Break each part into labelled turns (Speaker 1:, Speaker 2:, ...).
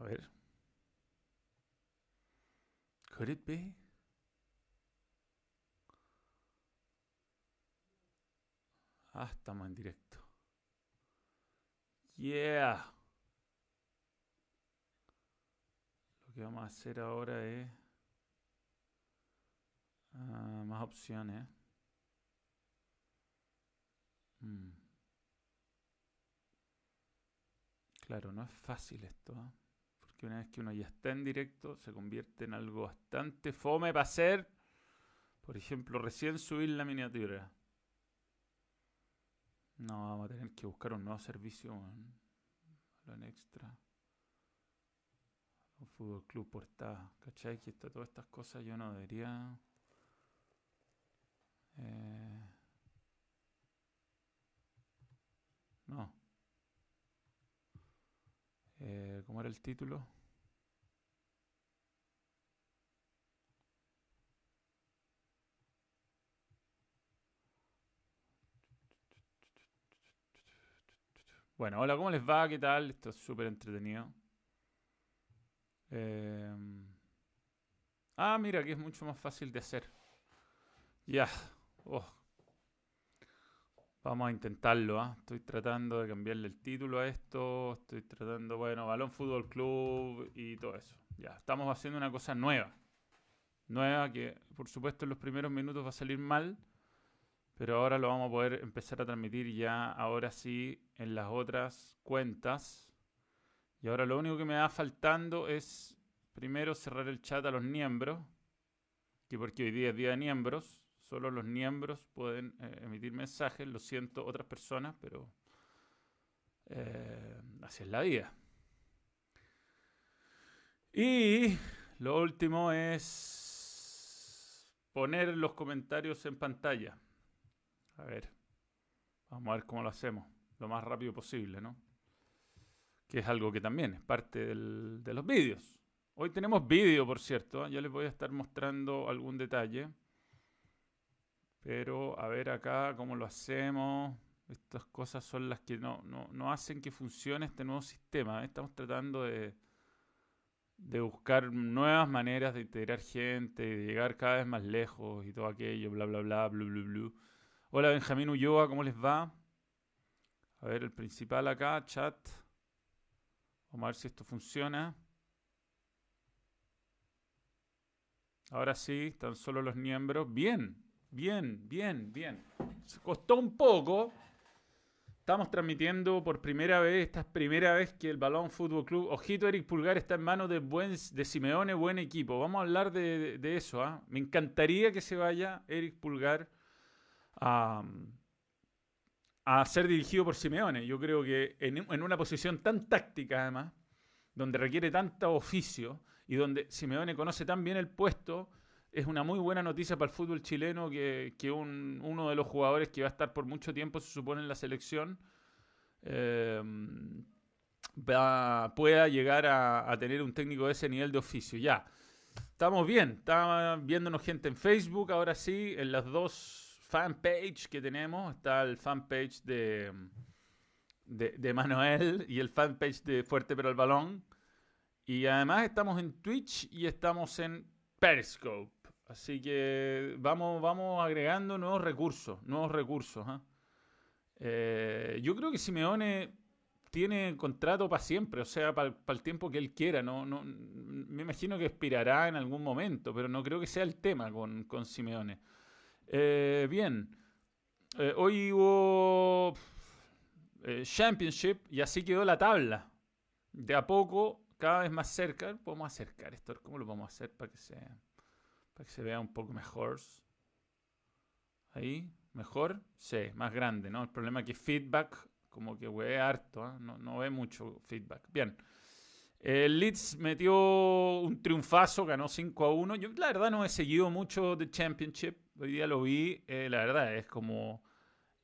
Speaker 1: A ver. Could it be? Ah, estamos en directo. Yeah. Lo que vamos a hacer ahora es ah, más opciones. Mm. Claro, no es fácil esto, ¿ah? Porque una vez que uno ya está en directo se convierte en algo bastante fome para hacer, por ejemplo, recién subir la miniatura. No, vamos a tener que buscar un nuevo servicio, lo en extra. Un fútbol club portada, ¿cachai? Que está todas estas cosas yo no debería... Eh, no. Eh, ¿Cómo era el título? Bueno, hola, ¿cómo les va? ¿Qué tal? Esto es súper entretenido. Eh, ah, mira, que es mucho más fácil de hacer. Ya. Oh. Vamos a intentarlo. ¿ah? Estoy tratando de cambiarle el título a esto. Estoy tratando, bueno, Balón Fútbol Club y todo eso. Ya, estamos haciendo una cosa nueva. Nueva que, por supuesto, en los primeros minutos va a salir mal. Pero ahora lo vamos a poder empezar a transmitir ya, ahora sí, en las otras cuentas. Y ahora lo único que me va faltando es primero cerrar el chat a los miembros. Que porque hoy día es día de miembros. Solo los miembros pueden eh, emitir mensajes. Lo siento, otras personas, pero eh, así es la vida. Y lo último es poner los comentarios en pantalla. A ver, vamos a ver cómo lo hacemos. Lo más rápido posible, ¿no? Que es algo que también es parte de los vídeos. Hoy tenemos vídeo, por cierto. ¿eh? Ya les voy a estar mostrando algún detalle. Pero a ver acá cómo lo hacemos. Estas cosas son las que no, no, hacen que funcione este nuevo sistema. Estamos tratando de, de buscar nuevas maneras de integrar gente, de llegar cada vez más lejos y todo aquello, bla, bla, bla, bla, bla, bla. Hola Benjamín Ulloa, ¿cómo les va? A ver, el principal acá, chat. Vamos a ver si esto funciona. Ahora sí, están solo los miembros. Bien, Bien, bien, bien. Costó un poco. Estamos transmitiendo por primera vez, esta es primera vez que el Balón Fútbol Club, ojito Eric Pulgar, está en manos de, buen, de Simeone, buen equipo. Vamos a hablar de, eso. ¿ah? Me encantaría que se vaya Eric Pulgar a, a ser dirigido por Simeone. Yo creo que en, en una posición tan táctica además, donde requiere tanto oficio y donde Simeone conoce tan bien el puesto, es una muy buena noticia para el fútbol chileno que, uno de los jugadores que va a estar por mucho tiempo, se supone, en la selección, eh, pueda llegar a, tener un técnico de ese nivel de oficio. Ya, estamos bien, estamos viéndonos gente en Facebook, ahora sí, en las dos fanpage que tenemos, está el fanpage de, de, de Manuel y el fanpage de Fuerte pero el Balón. Y además estamos en Twitch y estamos en Periscope. Así que vamos, vamos agregando nuevos recursos, nuevos recursos. ¿ah? Eh, yo creo que Simeone tiene contrato para siempre, o sea, para, el tiempo que él quiera. No, no, me imagino que expirará en algún momento, pero no creo que sea el tema con, con Simeone. Eh, bien, eh, hoy hubo Championship y así quedó la tabla. De a poco, cada vez más cerca. Podemos acercar esto, ¿cómo lo vamos a hacer para que sea? Para que se vea un poco mejor. Ahí, mejor. Sí, más grande, ¿no? El problema es que feedback, como que ve harto, ¿ah? no, no, ve mucho feedback. Bien. El Leeds metió un triunfazo, ganó 5 a 1. Yo la verdad no he seguido mucho de Championship. Hoy día lo vi. Eh, la verdad es como...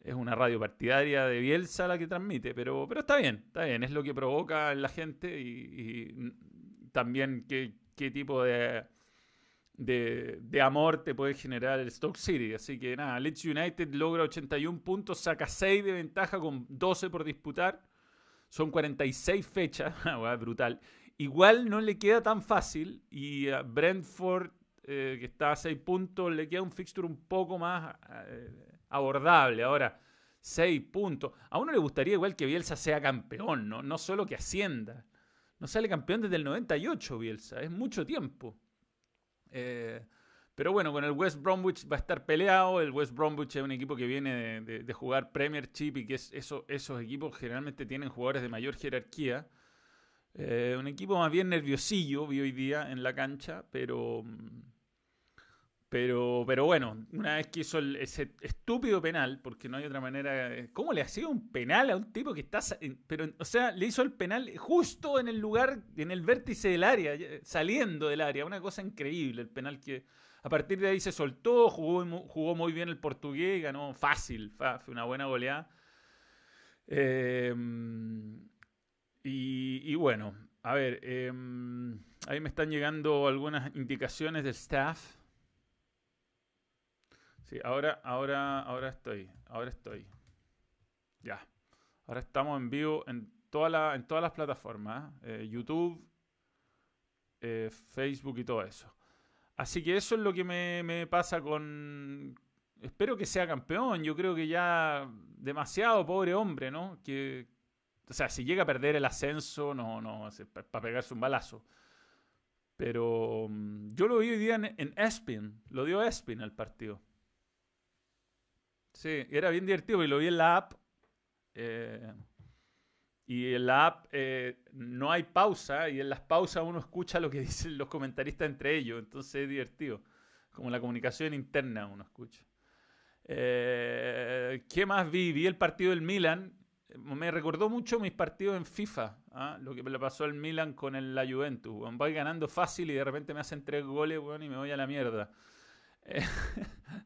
Speaker 1: Es una radio partidaria de Bielsa la que transmite, pero, pero está bien, está bien. Es lo que provoca en la gente y, y también qué, qué tipo de de, amor te puede generar el Stoke City. Así que nada, Leeds United logra 81 puntos, saca 6 de ventaja con 12 por disputar. Son 46 fechas, brutal. igual no le queda tan fácil y a Brentford, eh, que está a 6 puntos, le queda un fixture un poco más eh, abordable. Ahora, 6 puntos. A uno le gustaría igual que Bielsa sea campeón, ¿no? no solo que ascienda. No sale campeón desde el 98 Bielsa, es mucho tiempo. Eh, pero bueno, con el West Bromwich va a estar peleado. El West Bromwich es un equipo que viene de, jugar Premiership y que es, eso, esos equipos generalmente tienen jugadores de mayor jerarquía. Eh, un equipo más bien nerviosillo vi hoy día en la cancha, pero, pero, pero bueno, una vez que hizo ese estúpido penal, porque no hay otra manera. ¿Cómo le hacía un penal a un tipo que está. Pero, o sea, le hizo el penal justo en el lugar, en el vértice del área, saliendo del área. Una cosa increíble el penal que. A partir de ahí se soltó, jugó, jugó muy bien el portugués, ganó fácil, fue una buena goleada. Eh, y, bueno, a ver, em, ahí me están llegando algunas indicaciones del staff. Sí, ahora, ahora, ahora estoy, ahora estoy. Ya. Ahora estamos en vivo en, toda la, en todas las plataformas, ¿eh? YouTube, eh, Facebook y todo eso. Así que eso es lo que me, pasa con... Espero que sea campeón. Yo creo que ya demasiado pobre hombre, ¿no? Que, o sea, si llega a perder el ascenso, no, no, para pegarse un balazo. Pero mm, yo lo vi hoy día en, Espin, lo dio Espin al partido. Sí, era bien divertido y lo vi en la app. Eh, y en la app eh, no hay pausa y en las pausas uno escucha lo que dicen los comentaristas entre ellos. Entonces es divertido. Como la comunicación interna uno escucha. Eh, ¿Qué más vi? Vi el partido del Milan me recordó mucho mis partidos en FIFA, ¿ah? lo que le pasó al Milan con el, la Juventus. Voy ganando fácil y de repente me hacen tres goles y me voy a la mierda.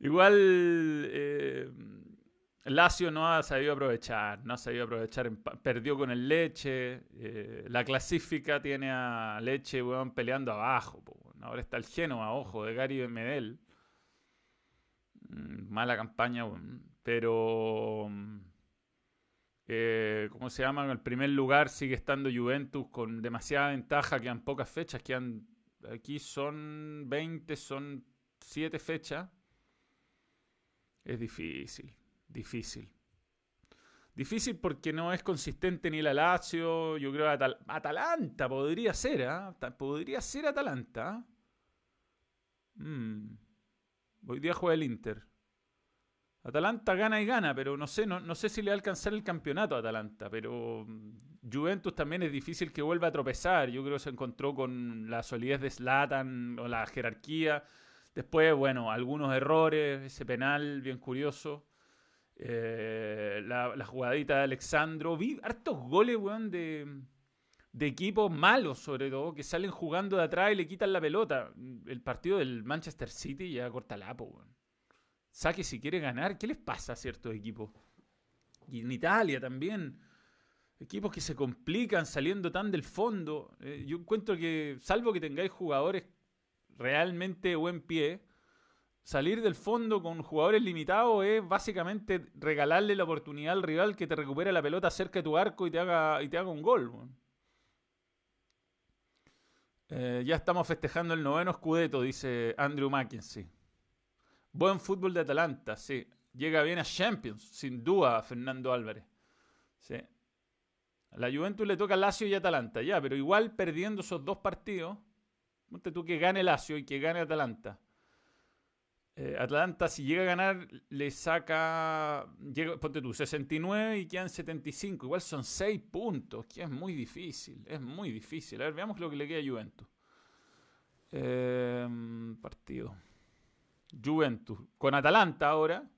Speaker 1: igual eh, Lazio no ha sabido aprovechar, no ha sabido aprovechar, perdió con el Leche, eh, la clasifica tiene a Leche peleando abajo. Ahora está el Genoa, ojo, de Gary Medel. Mm, mala campaña, pero eh, ¿Cómo se llama? En el primer lugar sigue estando Juventus con demasiada ventaja, quedan pocas fechas, quedan, aquí son 20, son 7 fechas. Es difícil, difícil. Difícil porque no es consistente ni la Lazio, yo creo que Atalanta podría ser, ¿eh? Podría ser Atalanta. Mm. Hoy día juega el Inter. Atalanta gana y gana, pero no sé, no, sé si le va a alcanzar el campeonato a Atalanta, pero mm, Juventus también es difícil que vuelva a tropezar. Yo creo que se encontró con la solidez de Slatan o la jerarquía. Después, bueno, algunos errores, ese penal bien curioso. Eh, la, jugadita de Alexandro. Vi hartos goles, weón, de, de equipos malos, sobre todo, que salen jugando de atrás y le quitan la pelota. El partido del Manchester City ya corta lapo, weón saque si quiere ganar. ¿Qué les pasa a ciertos equipos? Y en Italia también. Equipos que se complican saliendo tan del fondo. Eh, yo encuentro que, salvo que tengáis jugadores realmente buen pie, salir del fondo con jugadores limitados es básicamente regalarle la oportunidad al rival que te recupere la pelota cerca de tu arco y te haga, y te haga un gol. Eh, ya estamos festejando el noveno escudeto, dice Andrew Mackenzie. Buen fútbol de Atalanta, sí. Llega bien a Champions, sin duda, Fernando Álvarez. Sí. A la Juventus le toca Lazio y Atalanta, ya, pero igual perdiendo esos dos partidos, ponte tú que gane Lazio y que gane Atalanta. Eh, Atalanta, si llega a ganar, le saca, ponte tú, 69 y quedan 75. Igual son 6 puntos, que es muy difícil, es muy difícil. A ver, veamos lo que le queda a Juventus. Eh, partido. Juventus con Atalanta ahora.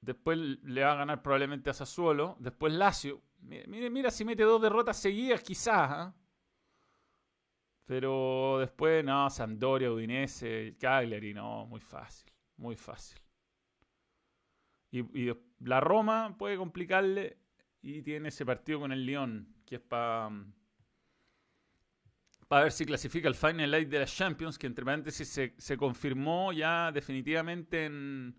Speaker 1: Después le va a ganar probablemente a Sassuolo. Después Lazio. Mira, mira, si mete dos derrotas seguidas, quizás. ¿ah? Pero después, no, Sampdoria, Udinese, Cagliari, no, muy fácil. Muy fácil. Y, la Roma puede complicarle. Y tiene ese partido con el Lyon, que es para para ver si clasifica al Final Eight de la Champions, que entre paréntesis se, se confirmó ya definitivamente en,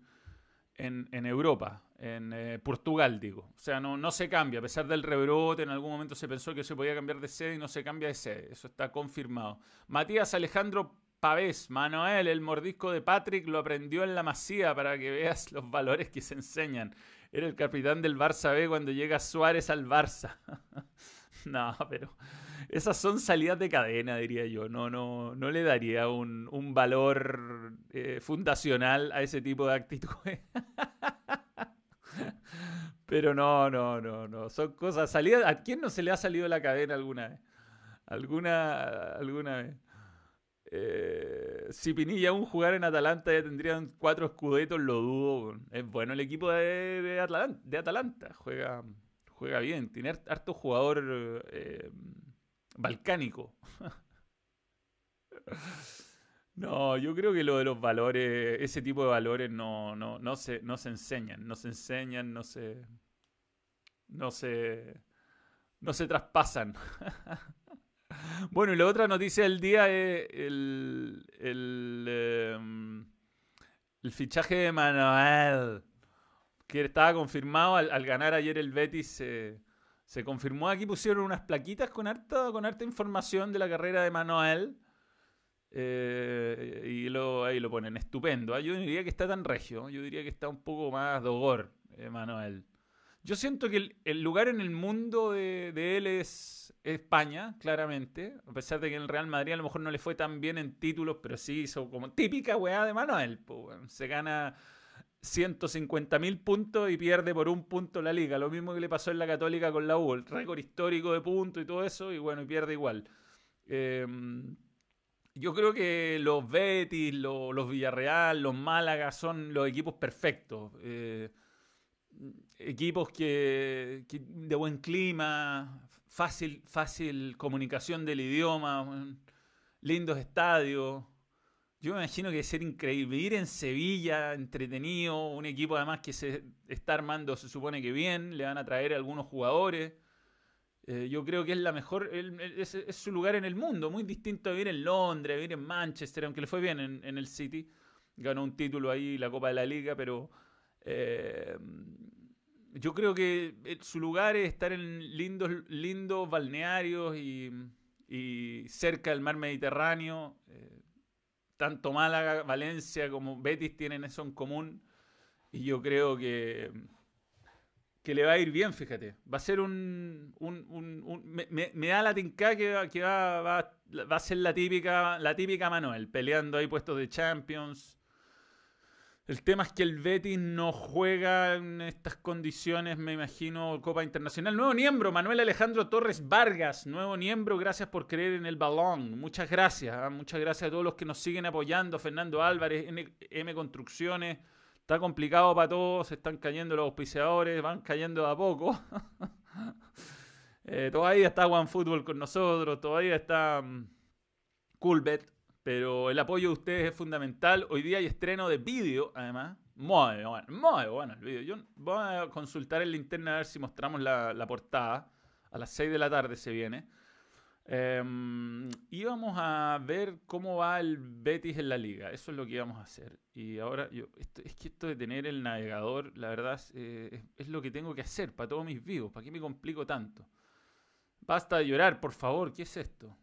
Speaker 1: en, Europa, en eh, Portugal, digo. O sea, no, no se cambia. A pesar del rebrote, en algún momento se pensó que se podía cambiar de sede y no se cambia de sede. Eso está confirmado. Matías Alejandro Pavés, Manuel, el mordisco de Patrick lo aprendió en la masía para que veas los valores que se enseñan. Era el capitán del Barça B cuando llega Suárez al Barça. no, pero esas son salidas de cadena, diría yo. No, no, no le daría un, valor eh, fundacional a ese tipo de actitudes. Pero no, no, no, no. Son cosas salidas. ¿A quién no se le ha salido la cadena alguna vez? Alguna, alguna vez. Eh, si Pinilla aún jugar en Atalanta ya tendrían cuatro escudetos, lo dudo. Es bueno el equipo de, Atalanta, Juega, juega bien. Tiene harto jugador eh, balcánico. no, yo creo que lo de los valores, ese tipo de valores no, no, no, se, no se enseñan, no se enseñan, no se, no se, no se traspasan. bueno, y la otra noticia del día es el, el, em, el fichaje de Manuel, que estaba confirmado al, ganar ayer el Betis. Se confirmó aquí, pusieron unas plaquitas con harta, con harta información de la carrera de Manuel. Eh, y lo, ahí lo ponen, estupendo. ¿ah? Yo diría que está tan regio, yo diría que está un poco más dogor, eh, Manuel. Yo siento que el, lugar en el mundo de, él es España, claramente. A pesar de que en el Real Madrid a lo mejor no le fue tan bien en títulos, pero sí hizo como típica weá de Manuel. se gana 150 mil puntos y pierde por un punto la liga. Lo mismo que le pasó en la Católica con la U, el récord histórico de puntos y todo eso, y bueno, y pierde igual. Em, yo creo que los Betis, los, Villarreal, los Málaga son los equipos perfectos. Eh, equipos que, de buen clima, fácil, fácil comunicación del idioma, lindos estadios. Yo me imagino que ser increíble. Ir en Sevilla, entretenido, un equipo además que se está armando, se supone que bien, le van a traer algunos jugadores. Eh, yo creo que es la mejor, es, su lugar en el mundo, muy distinto a vivir en Londres, vivir en Manchester, aunque le fue bien en, el City. Ganó un título ahí, la Copa de la Liga, pero eh, yo creo que eh, su lugar es estar en lindos, lindos balnearios y, cerca del mar Mediterráneo tanto Málaga, Valencia como Betis tienen eso en común. Y yo creo que, que le va a ir bien, fíjate. Va a ser un. me, da la tinca que, que va, va, va, a ser la típica, la típica Manuel, peleando ahí puestos de Champions. El tema es que el Betis no juega en estas condiciones, me imagino, Copa Internacional. Nuevo miembro, Manuel Alejandro Torres Vargas. Nuevo miembro, gracias por creer en el balón. Muchas gracias. ¿ah? Muchas gracias a todos los que nos siguen apoyando. Fernando Álvarez, M, Construcciones. Está complicado para todos, están cayendo los auspiciadores, van cayendo a poco. Eh, todavía está OneFootball con nosotros, todavía está um, Coolbet pero el apoyo de ustedes es fundamental. Hoy día hay estreno de vídeo, además. Muy bueno, muy bueno el vídeo. Yo voy a consultar en linterna a ver si mostramos la, portada. A las 6 de la tarde se viene. Em, y vamos a ver cómo va el Betis en la liga. Eso es lo que íbamos a hacer. Y ahora, yo, es que esto de tener el navegador, la verdad, eh, es, lo que tengo que hacer para todos mis vivos. ¿Para qué me complico tanto? Basta de llorar, por favor. ¿Qué es esto?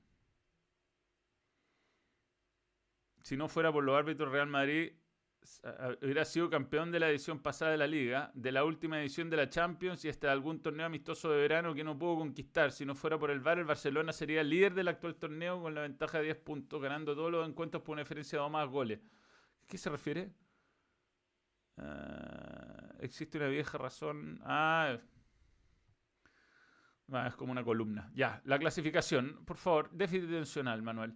Speaker 1: Si no fuera por los árbitros, Real Madrid hubiera sido campeón de la edición pasada de la Liga, de la última edición de la Champions y hasta algún torneo amistoso de verano que no pudo conquistar. Si no fuera por el VAR, el Barcelona sería líder del actual torneo con la ventaja de 10 puntos, ganando todos los encuentros por una diferencia de más goles. ¿A qué se refiere? Ah, existe una vieja razón. Ah, ah, es como una columna. Ya, la clasificación. Por favor, déficit tensional, Manuel.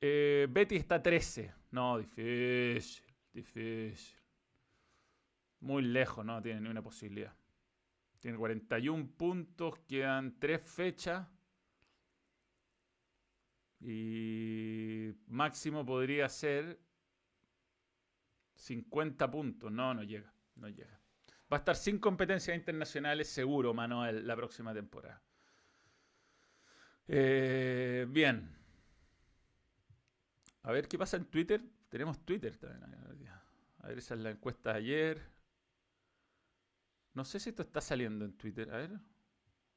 Speaker 1: Eh, Betty está 13. No, difícil, difícil. Muy lejos, no tiene ni una posibilidad. Tiene 41 puntos, quedan 3 fechas. Y máximo podría ser 50 puntos. No, no llega, no llega. Va a estar sin competencias internacionales seguro, Manuel, la próxima temporada. Eh, bien. A ver qué pasa en Twitter. Tenemos Twitter también. A ver, esa es la encuesta de ayer. No sé si esto está saliendo en Twitter. A ver.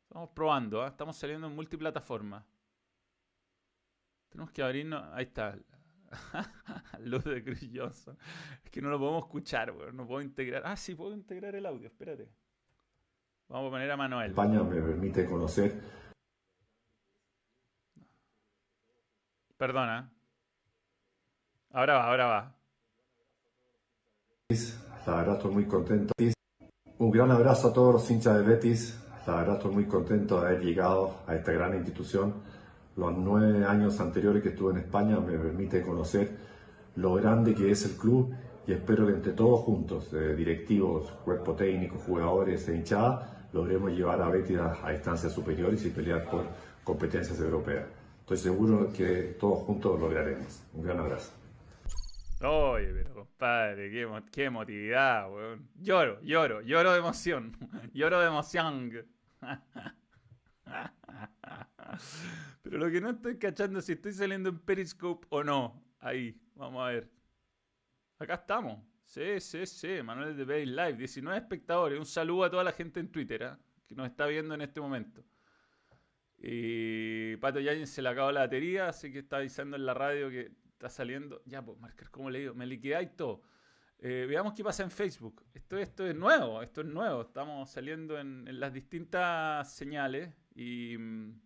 Speaker 1: Estamos probando, ¿ah? estamos saliendo en multiplataforma. Tenemos que abrirnos. Ahí está. Luz de Chris Johnson. Es que no lo podemos escuchar, weón. No puedo integrar. Ah, sí, puedo integrar el audio. Espérate. Vamos a poner a Manuel.
Speaker 2: España me permite conocer.
Speaker 1: Perdona. Ahora va, ahora va.
Speaker 2: La verdad estoy muy contento. Un gran abrazo a todos los hinchas de Betis. La verdad estoy muy contento de haber llegado a esta gran institución. Los nueve años anteriores que estuve en España me permite conocer lo grande que es el club y espero que entre todos juntos, directivos, cuerpo técnico, jugadores e hinchada, logremos llevar a Betis a, a instancias superiores y pelear por competencias europeas. Estoy seguro que todos juntos lo lograremos. Un gran abrazo.
Speaker 1: Oye, pero compadre, qué, emotividad, weón. Lloro, lloro, lloro de emoción. lloro de emoción. pero lo que no estoy cachando es si estoy saliendo en Periscope o no. Ahí, vamos a ver. Acá estamos. Sí, sí, sí. Manuel de Bay Live. 19 espectadores. Un saludo a toda la gente en Twitter ¿eh? que nos está viendo en este momento. Y Pato Yañez se le acabó la batería, así que está avisando en la radio que está saliendo. Ya, pues, marcar, ¿cómo le digo? Me liquidáis todo. Eh, veamos qué pasa en Facebook. Esto, esto es nuevo, esto es nuevo. Estamos saliendo en, las distintas señales y... Mm,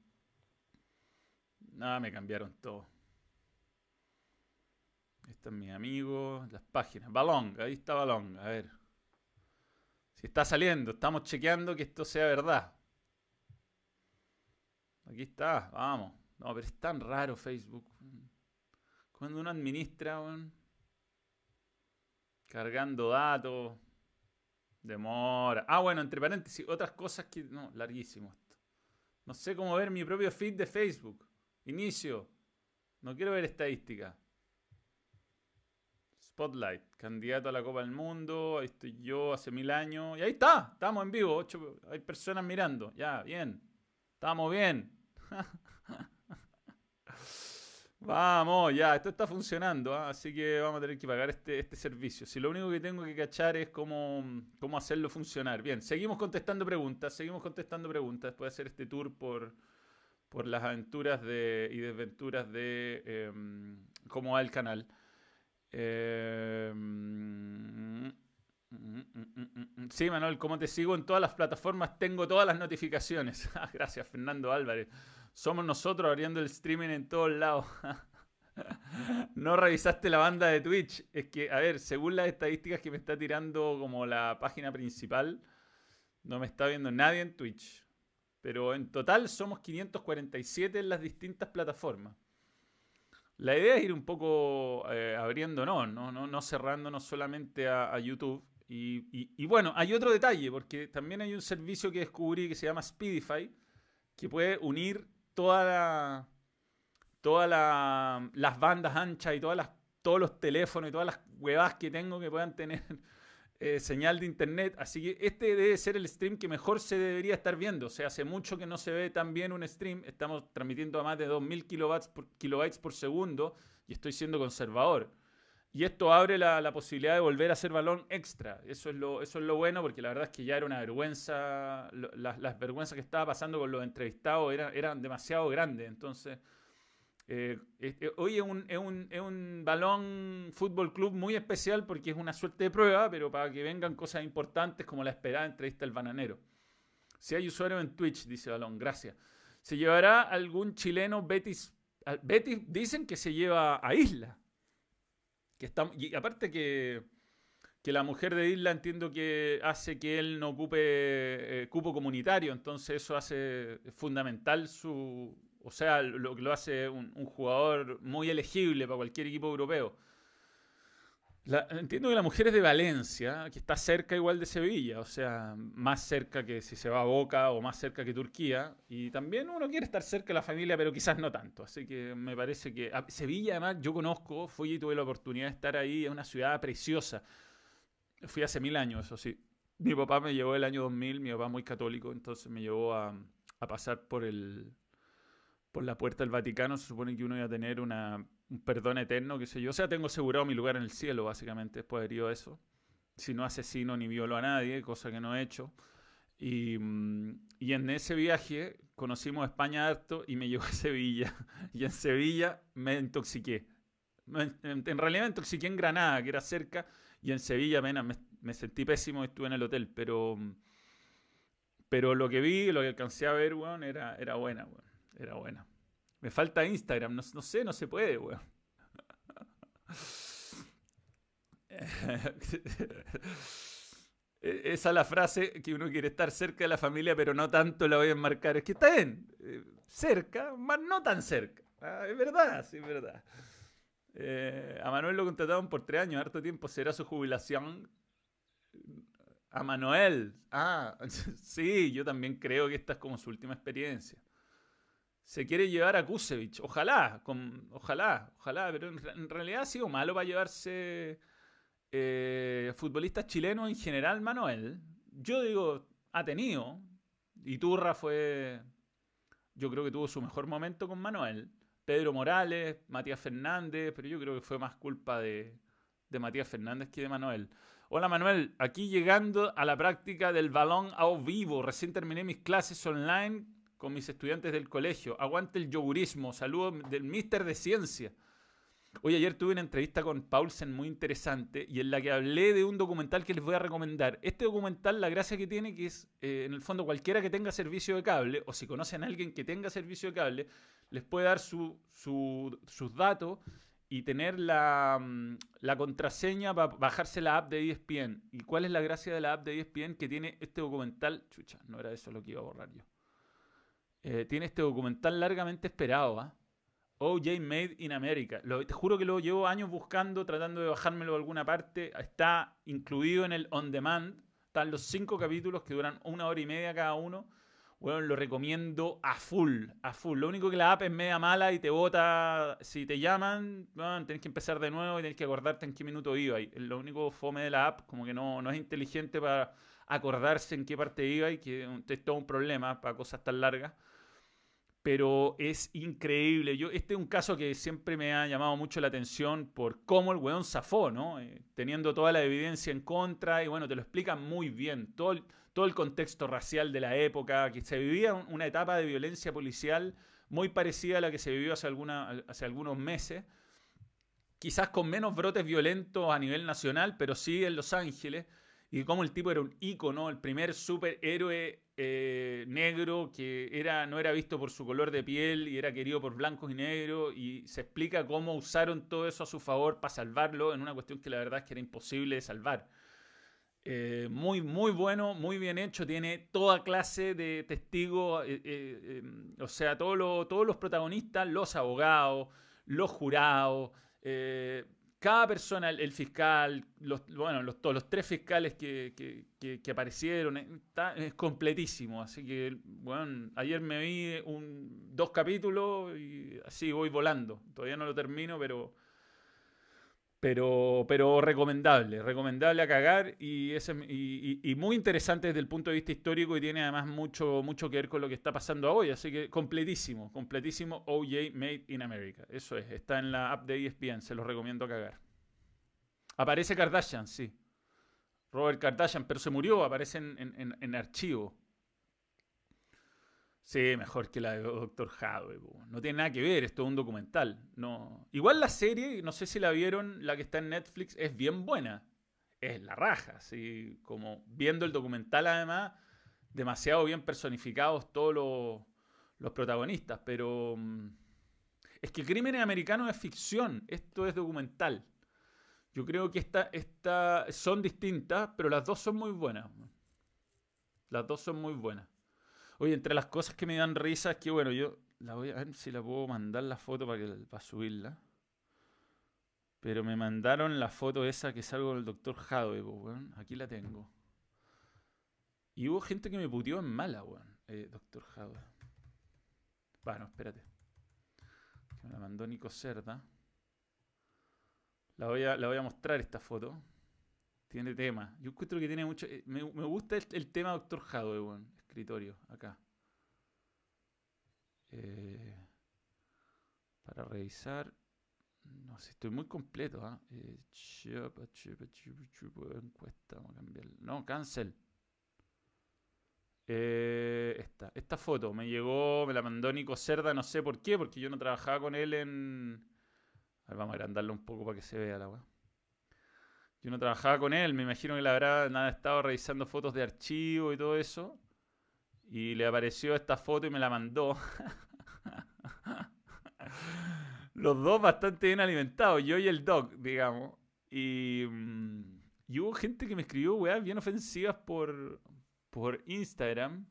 Speaker 1: nada, me cambiaron todo. Están mis amigos, las páginas. Balón, ahí está Balón. A ver. Si está saliendo, estamos chequeando que esto sea verdad. Aquí está, vamos. No, pero es tan raro Facebook. Cuando uno administra, cargando datos, demora. Ah, bueno, entre paréntesis, otras cosas que... No, larguísimo esto. No sé cómo ver mi propio feed de Facebook. Inicio. No quiero ver estadística. Spotlight, candidato a la Copa del Mundo. Ahí estoy yo hace mil años. Y ahí está, estamos en vivo. Hay personas mirando. Ya, bien. Estamos bien. vamos, ya, esto está funcionando, ¿ah? así que vamos a tener que pagar este, este servicio. Si lo único que tengo que cachar es cómo, cómo hacerlo funcionar. Bien, seguimos contestando preguntas, seguimos contestando preguntas después de hacer este tour por, por las aventuras de, y desventuras de em, cómo va el canal. Em, sí, Manuel, como te sigo en todas las plataformas, tengo todas las notificaciones. Ah, gracias, Fernando Álvarez. Somos nosotros abriendo el streaming en todos lados. no revisaste la banda de Twitch. Es que, a ver, según las estadísticas que me está tirando como la página principal, no me está viendo nadie en Twitch. Pero en total somos 547 en las distintas plataformas. La idea es ir un poco eh, abriéndonos, ¿no? No, no cerrándonos solamente a, YouTube. Y, bueno, hay otro detalle, porque también hay un servicio que descubrí que se llama Speedify, que puede unir toda todas las bandas anchas y todas las, todos los teléfonos y todas las huevas que tengo que puedan tener eh, señal de internet. Así que este debe ser el stream que mejor se debería estar viendo. O sea, hace mucho que no se ve tan bien un stream. Estamos transmitiendo a más de 2000 kilobytes por, kilobytes por segundo y estoy siendo conservador. Y esto abre la, posibilidad de volver a hacer balón extra. Eso es, lo, bueno, porque la verdad es que ya era una vergüenza. las, vergüenzas que estaba pasando con los entrevistados eran, demasiado grandes. Entonces, eh, hoy es un, es, un, balón fútbol club muy especial porque es una suerte de prueba, pero para que vengan cosas importantes como la esperada entrevista del bananero. Si hay usuario en Twitch, dice Balón, gracias. ¿Se llevará algún chileno Betis? Betis dicen que se lleva a Isla y aparte que, la mujer de Isla entiendo que hace que él no ocupe eh, cupo comunitario, entonces eso hace fundamental su... O sea, lo que lo hace un, jugador muy elegible para cualquier equipo europeo. Entiendo que la mujer es de Valencia, que está cerca igual de Sevilla, o sea, más cerca que si se va a Boca o más cerca que Turquía. Y también uno quiere estar cerca de la familia, pero quizás no tanto. Así que me parece que Sevilla, además, yo conozco, fui y tuve la oportunidad de estar ahí, es una ciudad preciosa. Fui hace mil años, eso sí. Mi papá me llevó el año 2000, mi papá muy católico, entonces me llevó a, a pasar por el por la puerta del Vaticano. Se supone que uno iba a tener una un perdón eterno, qué sé yo. O sea, tengo asegurado mi lugar en el cielo, básicamente, después de haber ido eso. Si no asesino ni violo a nadie, cosa que no he hecho. Y, mm, en ese viaje conocimos España harto y me llevó a Sevilla. Y en Sevilla me intoxiqué. En, realidad me intoxiqué en Granada, que era cerca, y en Sevilla apenas me, me sentí pésimo y estuve en el hotel, pero... Pero lo que vi, lo que alcancé a ver, weón, era, era buena, weón. Era buena. Me falta Instagram, no, sé, no se puede, weón. E, esa es la frase que uno quiere estar cerca de la familia, pero no tanto la voy a enmarcar. Es que está bien, eh, cerca, más no tan cerca. Ah, es verdad, sí, es verdad. Eh, a Manuel lo contrataron por tres años, harto tiempo será su jubilación. A Manuel, ah, sí, yo también creo que esta es como su última experiencia. Se quiere llevar a Kusevich, ojalá, con, ojalá, ojalá, pero en realidad ha sido malo para llevarse eh, futbolistas chilenos en general, Manuel, yo digo, ha tenido. Iturra fue, yo creo que tuvo su mejor momento con Manuel. Pedro Morales, Matías Fernández, pero yo creo que fue más culpa de, de Matías Fernández que de Manuel. Hola Manuel, aquí llegando a la práctica del balón a vivo. Recién terminé mis clases online con mis estudiantes del colegio. Aguante el yogurismo. Saludos del Mister de Ciencia. Hoy ayer tuve una entrevista con Paulsen muy interesante y en la que hablé de un documental que les voy a recomendar. Este documental, la gracia que tiene, que es, eh, en el fondo, cualquiera que tenga servicio de cable, o si conocen a alguien que tenga servicio de cable, les puede dar sus datos y tener la, mm, la, contraseña para bajarse la app de ESPN. ¿Y cuál es la gracia de la app de ESPN que tiene este documental? Chucha, no era eso lo que iba a borrar yo. Eh, tiene este documental largamente esperado, ¿ah? OJ Made in America. te juro que lo llevo años buscando, tratando de bajármelo de alguna parte. Está incluido en el On Demand. Están los cinco capítulos que duran una hora y media cada uno. Bueno, lo recomiendo a full, a full. Lo único que la app es media mala y te bota. Si te llaman, bueno, tenés que empezar de nuevo y tenés que acordarte en qué minuto iba. Y lo único fome de la app, como que no, no es inteligente para acordarse en qué parte iba y que es todo un problema para cosas tan largas pero es increíble. Yo, este es un caso que siempre me ha llamado mucho la atención por cómo el weón zafó, ¿no? Eh, teniendo toda la evidencia en contra, y bueno, te lo explican muy bien. Todo el, todo el contexto racial de la época, que se vivía una etapa de violencia policial muy parecida a la que se vivió hace, hace algunos meses. Quizás con menos brotes violentos a nivel nacional, pero sí en Los Ángeles. Y cómo el tipo era un ícono, el primer superhéroe eh, negro que era, no era visto por su color de piel y era querido por blancos y negros y se explica cómo usaron todo eso a su favor para salvarlo en una cuestión que la verdad es que era imposible de salvar. Eh, muy, muy bueno, muy bien hecho, tiene toda clase de testigos, eh, o sea, todos los protagonistas, los abogados, los jurados, cada persona, el, fiscal, los, bueno, los, todos los tres fiscales que, que, aparecieron, eh, está, es completísimo. Así que, bueno, ayer me vi un, dos capítulos y así voy volando. Todavía no lo termino, pero pero, pero recomendable, recomendable a cagar y, ese, y, muy interesante desde el punto de vista histórico y tiene además mucho, mucho que ver con lo que está pasando hoy, así que completísimo, completísimo OJ Made in America, eso es, está en la app de ESPN, se los recomiendo a cagar. Aparece Kardashian, sí, Robert Kardashian, pero se murió, aparece en, en archivo. Sí, mejor que la de Doctor Howe. No tiene nada que ver, esto es un documental. No. Igual la serie, no sé si la vieron, la que está en Netflix, es bien buena. Es la raja, así como viendo el documental además, demasiado bien personificados todos los, los protagonistas, pero mm, es que Crímenes Americanos es ficción, esto es documental. Yo creo que esta, esta, son distintas, pero las dos son muy buenas. Las dos son muy buenas. Oye, entre las cosas que me dan risa es que, bueno, yo la voy a ver si la puedo mandar la foto para, que, para subirla. Pero me mandaron la foto esa que salgo del doctor Jadwe, weón. Aquí la tengo. Y hubo gente que me puteó en mala, weón. Eh, doctor Jadwe. Bueno, espérate. Que me la mandó Nico Cerda. La voy a, la voy a mostrar esta foto. Tiene tema. Yo encuentro que tiene mucho. Eh, me, gusta el, tema Doctor Jadwe, weón escritorio, acá. Eh, para revisar. No sé, estoy muy completo. ¿ah? Eh, encuesta, vamos a cambiar. No, cancel. Eh, esta, esta foto me llegó, me la mandó Nico Cerda, no sé por qué, porque yo no trabajaba con él en. A ver, vamos a agrandarlo un poco para que se vea la weá. Yo no trabajaba con él, me imagino que le habrá nada, estado revisando fotos de archivo y todo eso. Y le apareció esta foto y me la mandó. Los dos bastante bien alimentados, yo y el Doc, digamos. Y, mm, hubo gente que me escribió weas bien ofensivas por, por Instagram.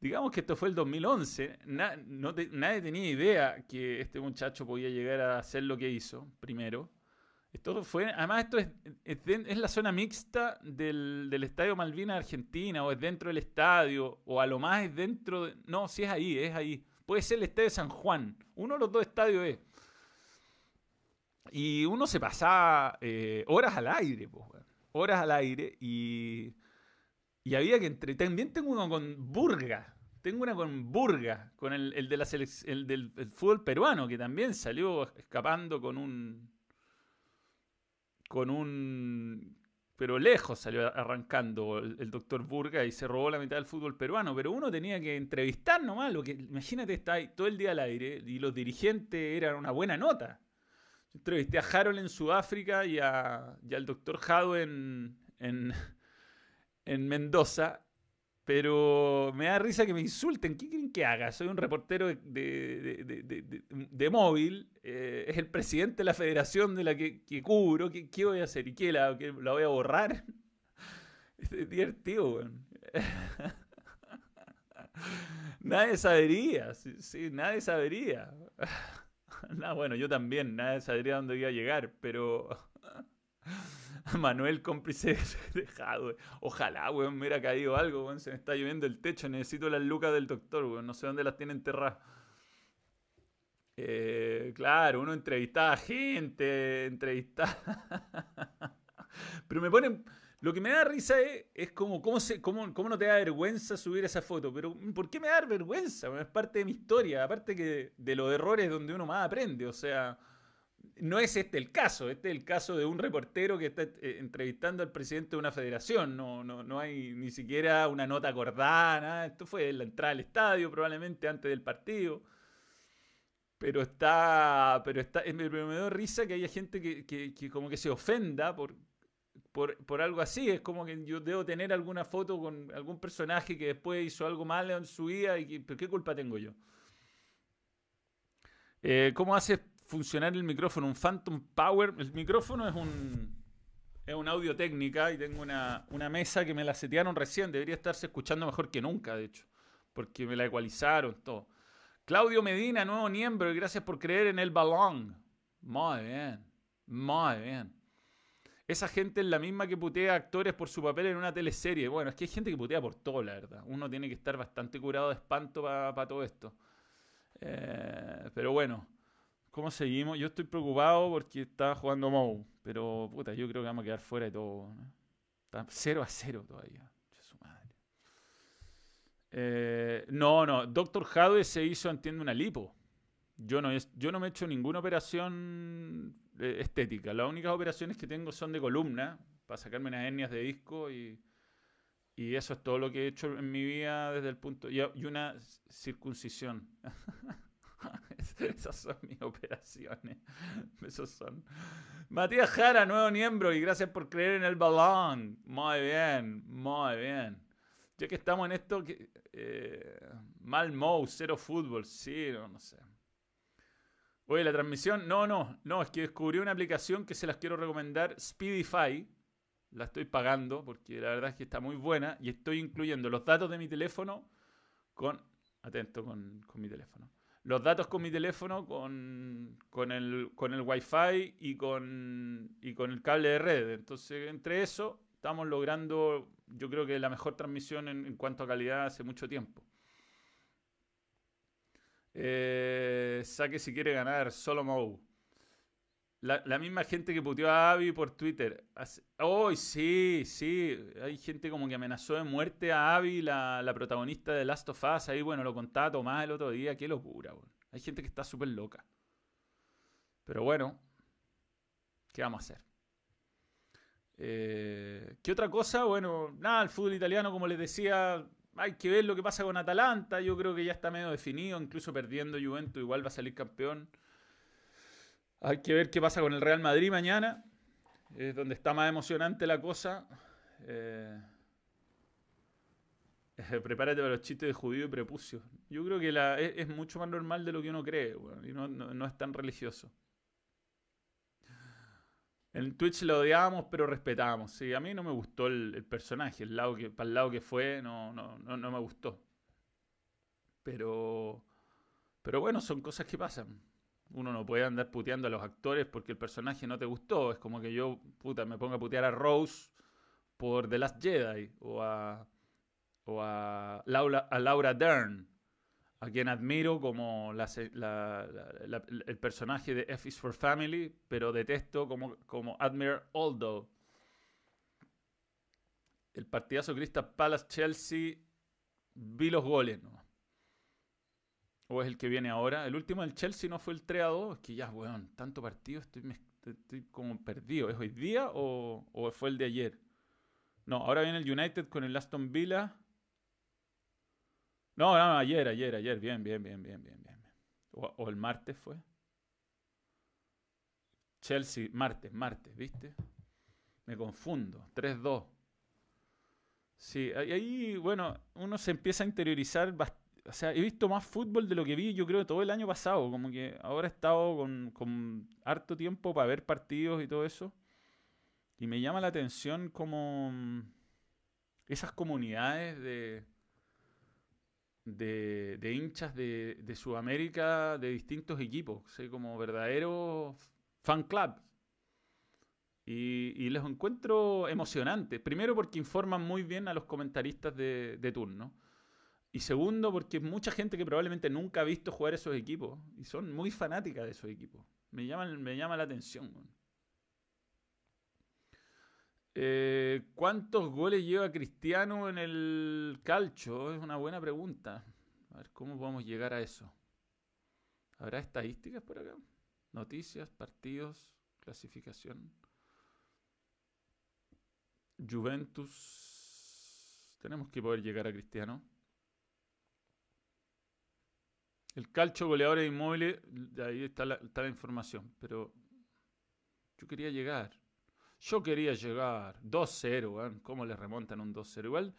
Speaker 1: Digamos que esto fue el 2011. no nadie tenía idea que este muchacho podía llegar a hacer lo que hizo, primero. Esto fue, además, esto es, es, la zona mixta del, del, Estadio Malvinas Argentina, o es dentro del estadio, o a lo más es dentro. De, no, si es ahí, es ahí. Puede ser el Estadio San Juan. Uno de los dos estadios es. Y uno se pasaba eh, horas al aire, pues, horas al aire, y y había que entre. También tengo uno con Burga. Tengo una con Burga, con el, el de la el del fútbol peruano, que también salió escapando con un. Con un. Pero lejos salió arrancando el, doctor Burga y se robó la mitad del fútbol peruano. Pero uno tenía que entrevistar nomás. Lo que, imagínate, está ahí todo el día al aire y los dirigentes eran una buena nota. Yo entrevisté a Harold en Sudáfrica y, a, y al doctor Jado en, en en Mendoza, pero me da risa que me insulten. ¿Qué quieren que haga? Soy un reportero de, móvil, eh, es el presidente de la federación de la que, cubro. ¿Qué, voy a hacer? ¿Y qué? ¿La, la voy a borrar? Es divertido, nadie sabería, sí, nadie sabería. bueno, yo también, nadie sabría dónde iba a llegar, pero... Manuel cómplice dejado. Ojalá, weón, me hubiera caído algo, weón. Se me está lloviendo el techo. Necesito las lucas del doctor, weón. No sé dónde las tiene enterradas. Eh, claro, uno entrevistaba a gente, entrevistaba. Pero me ponen. Lo que me da risa es, como, ¿cómo, se, cómo, cómo, no te da vergüenza subir esa foto? Pero, ¿por qué me da vergüenza? Es parte de mi historia. Aparte que de los errores donde uno más aprende. O sea, no es este el caso, este es el caso de un reportero que está eh, entrevistando al presidente de una federación, no, no, no hay ni siquiera una nota acordada, esto fue en la entrada al estadio probablemente antes del partido. Pero está, pero está, me, me da risa que haya gente que, que, como que se ofenda por, por, por, algo así. Es como que yo debo tener alguna foto con algún personaje que después hizo algo malo en su vida y que, ¿qué culpa tengo yo? Eh, ¿Cómo haces funcionar el micrófono, un Phantom Power. El micrófono es un, es un audio técnica y tengo una, mesa que me la setearon recién. Debería estarse escuchando mejor que nunca, de hecho, porque me la ecualizaron, todo. Claudio Medina, nuevo miembro, y gracias por creer en el balón. Muy bien, muy bien. Esa gente es la misma que putea actores por su papel en una teleserie. Bueno, es que hay gente que putea por todo, la verdad. Uno tiene que estar bastante curado de espanto para todo esto. Eh, pero bueno, ¿Cómo seguimos? Yo estoy preocupado porque estaba jugando Mou, pero puta, yo creo que vamos a quedar fuera de todo. ¿no? Está 0 a 0 todavía. Su madre. Eh, no, no, Doctor Jadwe se hizo, entiendo, una lipo. Yo no, yo no me he hecho ninguna operación eh, estética. Las únicas operaciones que tengo son de columna, para sacarme unas hernias de disco y, y eso es todo lo que he hecho en mi vida desde el punto... Y, y una circuncisión. Esas son mis operaciones. Esos son. Matías Jara, nuevo miembro, y gracias por creer en el balón. Muy bien, muy bien. Ya que estamos en esto, eh, mal Mou, cero fútbol, sí, no, no sé. Oye, la transmisión, no, no, no, es que descubrí una aplicación que se las quiero recomendar, Speedify. La estoy pagando porque la verdad es que está muy buena y estoy incluyendo los datos de mi teléfono con, atento con, con mi teléfono los datos con mi teléfono, con, con, el, con el Wi-Fi y con, y con el cable de red. Entonces, entre eso, estamos logrando, yo creo que la mejor transmisión en, cuanto a calidad hace mucho tiempo. Eh, saque si quiere ganar, solo Mou. La, misma gente que puteó a Abby por Twitter. ¡Oh, sí! Sí. Hay gente como que amenazó de muerte a Abby, la, la, protagonista de Last of Us. Ahí, bueno, lo contaba Tomás el otro día. ¡Qué locura, Hay gente que está súper loca. Pero bueno, ¿qué vamos a hacer? Eh, ¿Qué otra cosa? Bueno, nada, el fútbol italiano, como les decía, hay que ver lo que pasa con Atalanta. Yo creo que ya está medio definido. Incluso perdiendo Juventus, igual va a salir campeón. Hay que ver qué pasa con el Real Madrid mañana. Es donde está más emocionante la cosa. Eh, prepárate para los chistes de judío y prepucio. Yo creo que la, es, mucho más normal de lo que uno cree, y no, es tan religioso. En Twitch lo odiábamos, pero respetábamos. A mí no me gustó el, personaje, el lado que, para el lado que fue, no, no me gustó. Pero, pero bueno, son cosas que pasan. Uno no puede andar puteando a los actores porque el personaje no te gustó. Es como que yo, puta, me ponga a putear a Rose por The Last Jedi o a, o a, Laura, a Laura Dern, a quien admiro como el personaje de F is for Family, pero detesto como, como Admiral Aldo. El partidazo Crystal Palace Chelsea, vi los goles, ¿no? ¿O es el que viene ahora? El último del Chelsea no fue el 3 a 2. Es que ya, weón, tanto partido, estoy, como perdido. ¿Es hoy día o, o, fue el de ayer? No, ahora viene el United con el Aston Villa. No, no, ayer, ayer, ayer. Bien, bien, bien, bien, bien, bien. O, o el martes fue. Chelsea, martes, martes, ¿viste? Me confundo. 3-2. Sí, ahí, bueno, uno se empieza a interiorizar bastante o sea, he visto más fútbol de lo que vi, yo creo, todo el año pasado. Como que ahora he estado con, con harto tiempo para ver partidos y todo eso. Y me llama la atención como mm, esas comunidades de, de, de hinchas de, de, Sudamérica de distintos equipos, como verdaderos fan clubs. Y, y, los encuentro emocionantes. Primero porque informan muy bien a los comentaristas de, de turno. Y segundo, porque mucha gente que probablemente nunca ha visto jugar esos equipos y son muy fanáticas de esos equipos. Me llama, me llama la atención. Eh, ¿Cuántos goles lleva Cristiano en el calcho? Es una buena pregunta. A ver cómo podemos llegar a eso. ¿Habrá estadísticas por acá? Noticias, partidos, clasificación. Juventus. Tenemos que poder llegar a Cristiano. El calcio goleadores inmóviles, ahí está la, está la información, pero yo quería llegar. Yo quería llegar. 2-0, ¿cómo le remontan un 2-0? Igual,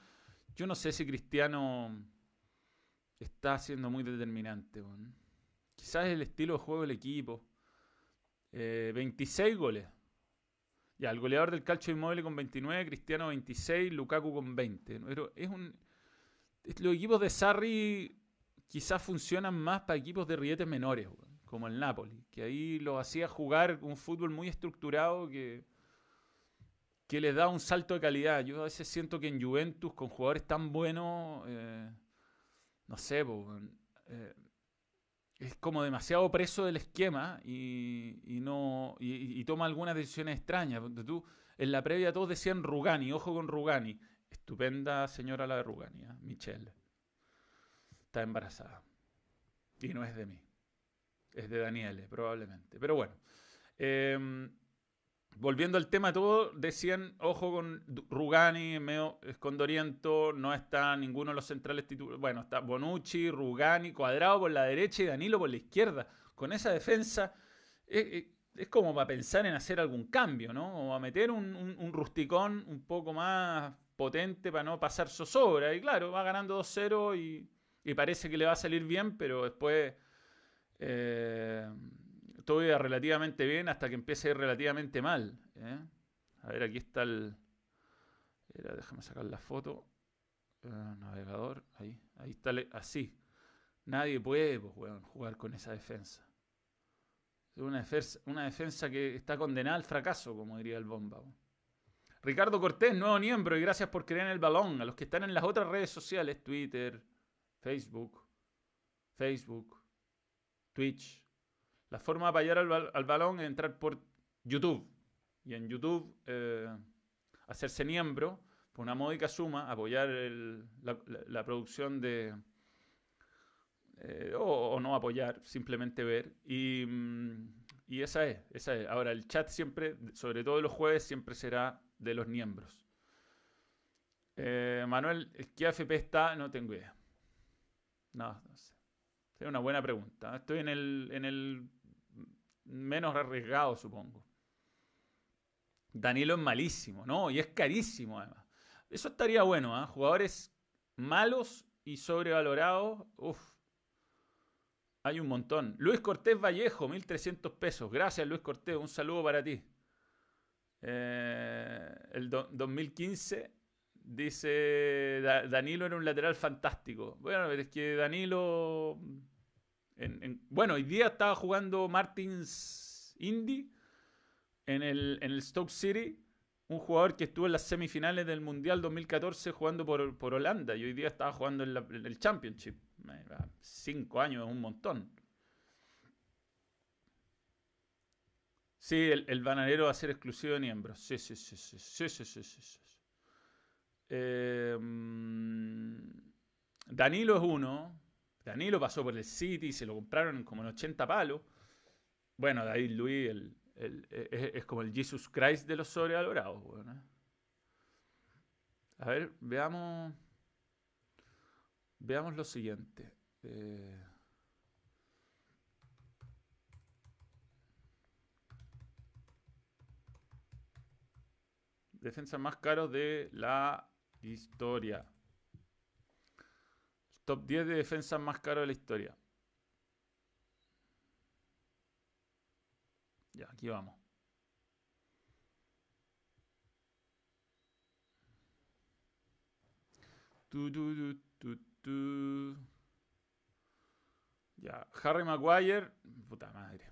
Speaker 1: yo no sé si Cristiano está siendo muy determinante. Quizás el estilo de juego del equipo. 26 eh, goles. Ya, el goleador del calcio inmóvil con 29, Cristiano 26, Lukaku con 20. Pero es un. Los equipos de Sarri quizás funcionan más para equipos de rietes menores, como el Napoli, que ahí lo hacía jugar un fútbol muy estructurado que, les da un salto de calidad. Yo a veces siento que en Juventus, con jugadores tan buenos, eh, no sé, eh, es como demasiado preso del esquema y, no y, toma algunas decisiones extrañas. Tú, en la previa todos decían Rugani, ojo con Rugani. Estupenda señora la de Rugani, ¿eh? Michelle está embarazada. Y no es de mí. Es de Daniele, probablemente. Pero bueno. Em, volviendo al tema todo, decían, ojo con Rugani, medio escondoriento, no está ninguno de los centrales titulares. Bueno, está Bonucci, Rugani, Cuadrado por la derecha y Danilo por la izquierda. Con esa defensa es, como para pensar en hacer algún cambio, ¿no? O a meter un, un rusticón un poco más potente para no pasar zozobra. Y claro, va ganando 2-0 y y parece que le va a salir bien, pero después eh, todo iba relativamente bien hasta que empieza a ir relativamente mal. ¿eh? A ver, aquí está el... déjame sacar la foto. Eh, navegador, ahí, ahí está, así. Nadie puede pues, jugar con esa defensa. Es una defensa, que está condenada al fracaso, como diría el bomba. Ricardo Cortés, nuevo miembro, y gracias por creer en el balón. A los que están en las otras redes sociales, Twitter, Facebook, Facebook, Twitch. La forma de apoyar al, balón es entrar por YouTube. Y en YouTube eh, hacerse miembro por una módica suma, apoyar la, producción de... Eh, o, no apoyar, simplemente ver. Y, mm, y esa es, esa es. Ahora, el chat siempre, sobre todo los jueves, siempre será de los miembros. Eh, Manuel, ¿qué AFP está? No tengo idea. No, no sé. Es una buena pregunta. Estoy en el, en el menos arriesgado, supongo. Danilo es malísimo, ¿no? Y es carísimo, además. Eso estaría bueno, ¿ah? Jugadores malos y sobrevalorados. Uf. Hay un montón. Luis Cortés Vallejo, 1300 pesos. Gracias, Luis Cortés. Un saludo para ti. Eh, el 2015 dice Danilo era un lateral fantástico. Bueno, es que Danilo. bueno, hoy día estaba jugando Martins Indy en el, en el Stoke City. Un jugador que estuvo en las semifinales del Mundial 2014 jugando por, por Holanda y hoy día estaba jugando en, el Championship. Cinco años es un montón. Sí, el, bananero va a ser exclusivo de miembros. Sí, sí, sí, sí, sí, sí, sí, sí. Em, Danilo es uno. Danilo pasó por el City, se lo compraron como en 80 palos. Bueno, David Luis es, como el Jesus Christ de los sobrevalorados. ¿eh? A ver, veamos. Veamos lo siguiente. Eh, defensas más caros de la historia. Top 10 de defensas más caros de la historia. Ya, aquí vamos. Ya, Harry Maguire. Puta madre.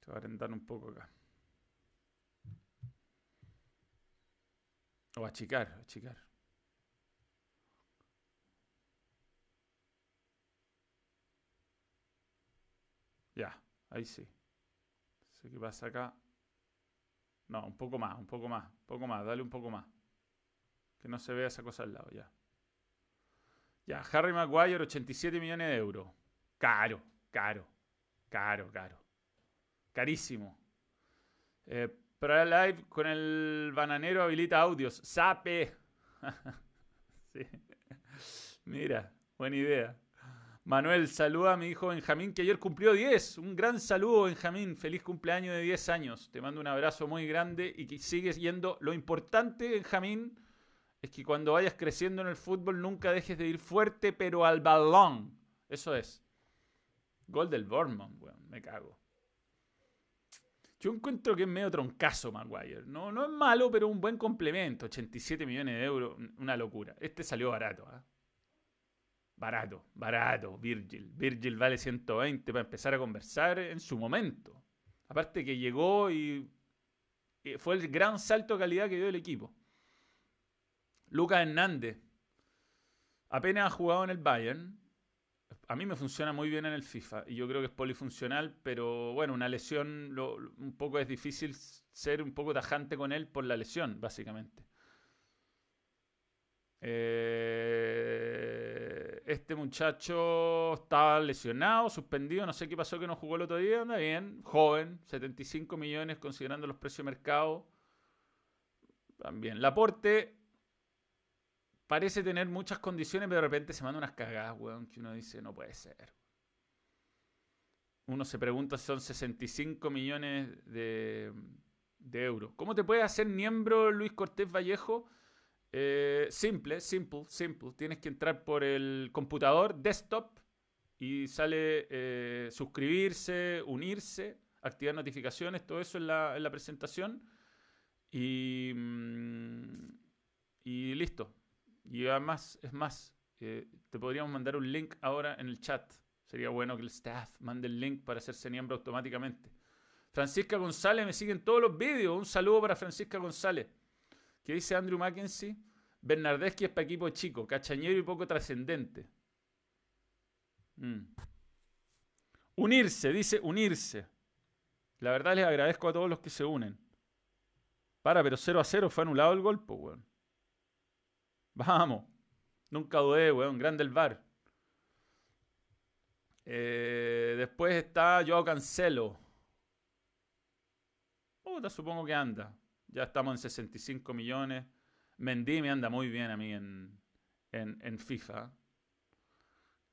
Speaker 1: Se va a rentar un poco acá. O achicar, achicar. Ya, ahí sí. sé qué pasa acá. No, un poco más, un poco más, un poco más, dale un poco más. Que no se vea esa cosa al lado, ya. Ya, Harry Maguire, 87 millones de euros. Caro, caro, caro, caro. Carísimo. Eh, para live con el bananero habilita audios. ¡Sape! Mira, buena idea. Manuel, saluda a mi hijo Benjamín, que ayer cumplió 10. Un gran saludo, Benjamín. Feliz cumpleaños de 10 años. Te mando un abrazo muy grande y que sigues yendo. Lo importante, Benjamín, es que cuando vayas creciendo en el fútbol nunca dejes de ir fuerte, pero al balón. Eso es. Gol del Bournemouth, weón. Me cago. Yo encuentro que es medio troncazo Maguire. No, no es malo, pero un buen complemento. 87 millones de euros, una locura. Este salió barato. ¿ah? Barato, barato, Virgil. Virgil vale 120 para empezar a conversar en su momento. Aparte que llegó y fue el gran salto de calidad que dio el equipo. Lucas Hernández. Apenas ha jugado en el Bayern a mí me funciona muy bien en el FIFA y yo creo que es polifuncional, pero bueno, una lesión un poco es difícil ser un poco tajante con él por la lesión, básicamente. Eh, este muchacho estaba lesionado, suspendido, no sé qué pasó que no jugó el otro día, anda bien, joven, 75 millones considerando los precios de mercado. También. Laporte parece tener muchas condiciones, pero de repente se manda unas cagadas, weón, que uno dice, no puede ser. Uno se pregunta son 65 millones de, euros. ¿Cómo te puede hacer miembro Luis Cortés Vallejo? Eh, simple, simple, simple. Tienes que entrar por el computador, desktop, y sale eh, suscribirse, unirse, activar notificaciones, todo eso en la, en la presentación. Y, mm, y listo. Y además, es más, eh, te podríamos mandar un link ahora en el chat. Sería bueno que el staff mande el link para hacerse miembro automáticamente. Francisca González me sigue en todos los vídeos. Un saludo para Francisca González. ¿Qué dice Andrew Mackenzie? Bernardeschi es para equipo chico, cachañero y poco trascendente. Mm. Unirse, dice unirse. La verdad les agradezco a todos los que se unen. Para, pero 0 a 0 fue anulado el golpe, weón. Vamos. Nunca dudé, weón. Grande el bar. Eh, después está Joao Cancelo. Puta, supongo que anda. Ya estamos en 65 millones. Mendy me anda muy bien a mí en, en, en FIFA.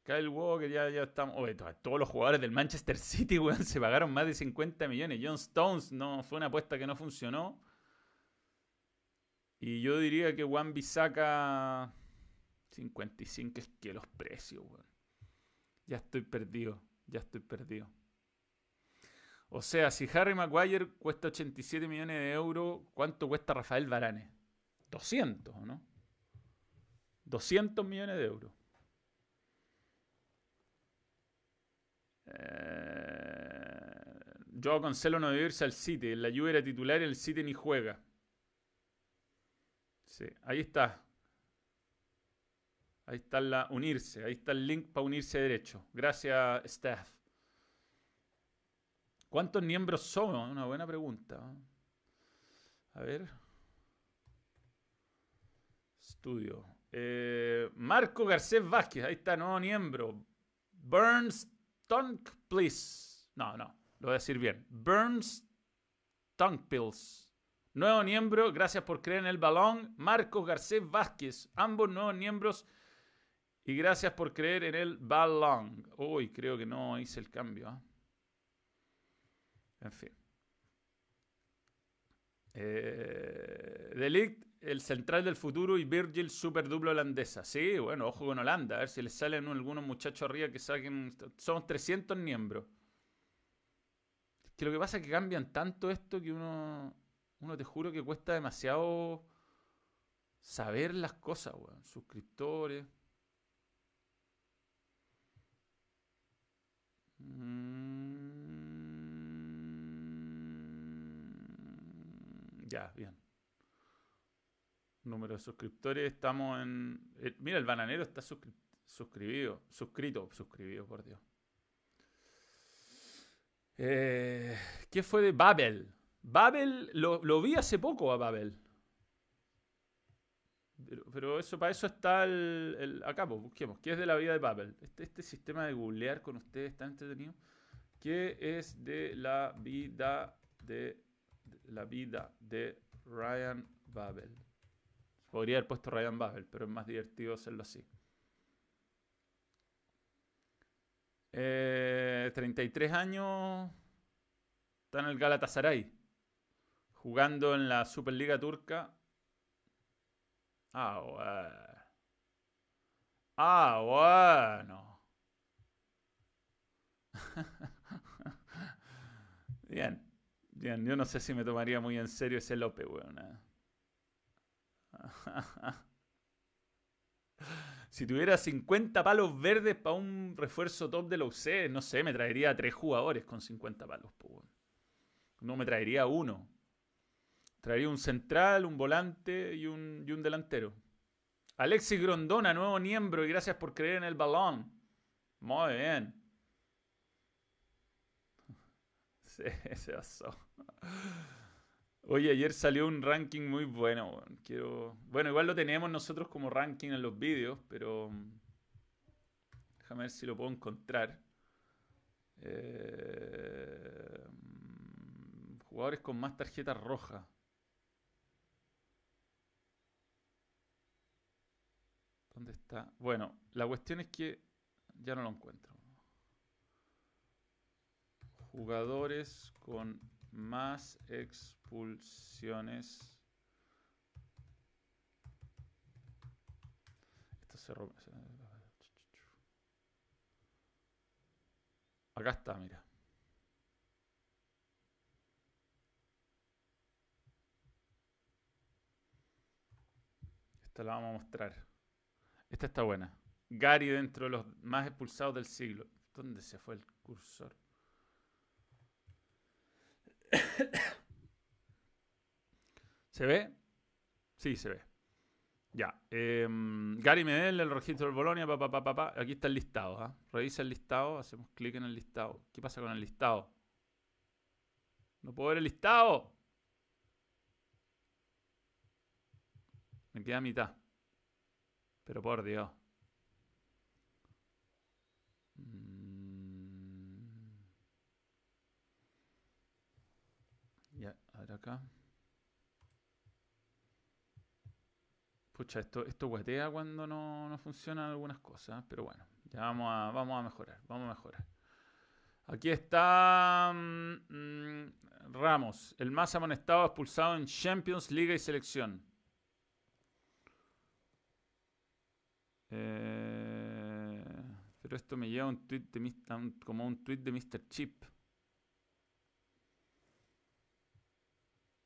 Speaker 1: Kyle Walker, ya, ya estamos. Todos los jugadores del Manchester City, weón, se pagaron más de 50 millones. John Stones no fue una apuesta que no funcionó. Y yo diría que Juan saca 55 es que los precios, weón. Ya estoy perdido, ya estoy perdido. O sea, si Harry Maguire cuesta 87 millones de euros, ¿cuánto cuesta Rafael Varane? 200, ¿no? 200 millones de euros. Eh, Joao Cancelo no debe irse al City. La Juve era titular y el City ni juega. Sí, ahí está. Ahí está la unirse. Ahí está el link para unirse derecho. Gracias, staff. ¿Cuántos miembros somos? Una buena pregunta. A ver. Estudio. Eh, Marco Garcés Vázquez. Ahí está, nuevo miembro. Burns Tunk, please. No, no. Lo voy a decir bien. Burns Tunk Pills. Nuevo miembro, gracias por creer en el balón. Marcos Garcés Vázquez. Ambos nuevos miembros. Y gracias por creer en el balón. Uy, creo que no hice el cambio. ¿ah? En fin. Eh, Delict, el central del futuro y Virgil super duplo holandesa. Sí, bueno, ojo con Holanda. A ver si les salen algunos muchachos arriba que saquen. Somos 300 miembros. que lo que pasa es que cambian tanto esto que uno. Uno te juro que cuesta demasiado saber las cosas, weón. Suscriptores. Mm, ya, bien. Número de suscriptores, estamos en... Eh, mira, el bananero está suscribido, suscrito, suscribido, por Dios. Eh, ¿Qué fue de Babel? Babel, lo, vi hace poco a Babel. Pero, eso, para eso está el, acá, pues, busquemos. ¿Qué es de la vida de Babel? Este, este sistema de googlear con ustedes está entretenido. ¿Qué es de la vida de, la vida de Ryan Babel? Podría haber puesto Ryan Babel, pero es más divertido hacerlo así. 33 eh, años. Está en el Galatasaray. Jugando en la Superliga Turca. Ah, bueno. Ah, bueno. bien. Bien, yo no sé si me tomaría muy en serio ese Lope, weón. Eh. si tuviera 50 palos verdes para un refuerzo top de la UC, no sé, me traería tres jugadores con 50 palos. No me traería uno. Traería un central, un volante y un, y un delantero. Alexis Grondona, nuevo miembro, y gracias por creer en el balón. Muy bien. Sí, se basó. Oye, ayer salió un ranking muy bueno. Quiero... Bueno, igual lo tenemos nosotros como ranking en los vídeos, pero mm, déjame ver si lo puedo encontrar. Eh, mm, jugadores con más tarjetas rojas. ¿Dónde está? Bueno, la cuestión es que ya no lo encuentro. Jugadores con más expulsiones. Esto se rompe. Acá está, mira. Esta la vamos a mostrar. Esta está buena. Gary dentro de los más expulsados del siglo. ¿Dónde se fue el cursor? ¿Se ve? Sí, se ve. Ya. Em, Gary Medel, el registro del Bolonia, pa, pa, pa, pa, Aquí está el listado. ¿ah? Revisa el listado, hacemos clic en el listado. ¿Qué pasa con el listado? No puedo ver el listado. Me queda mitad. Pero por Dios. acá. Pucha, esto, esto guatea cuando no, no funcionan algunas cosas, pero bueno, ya vamos a, vamos a mejorar, vamos a mejorar. Aquí está mm, mm, Ramos, el más amonestado expulsado en Champions, Liga y Selección. Eh, pero esto me lleva a un tweet de, como un tweet de Mr. Chip.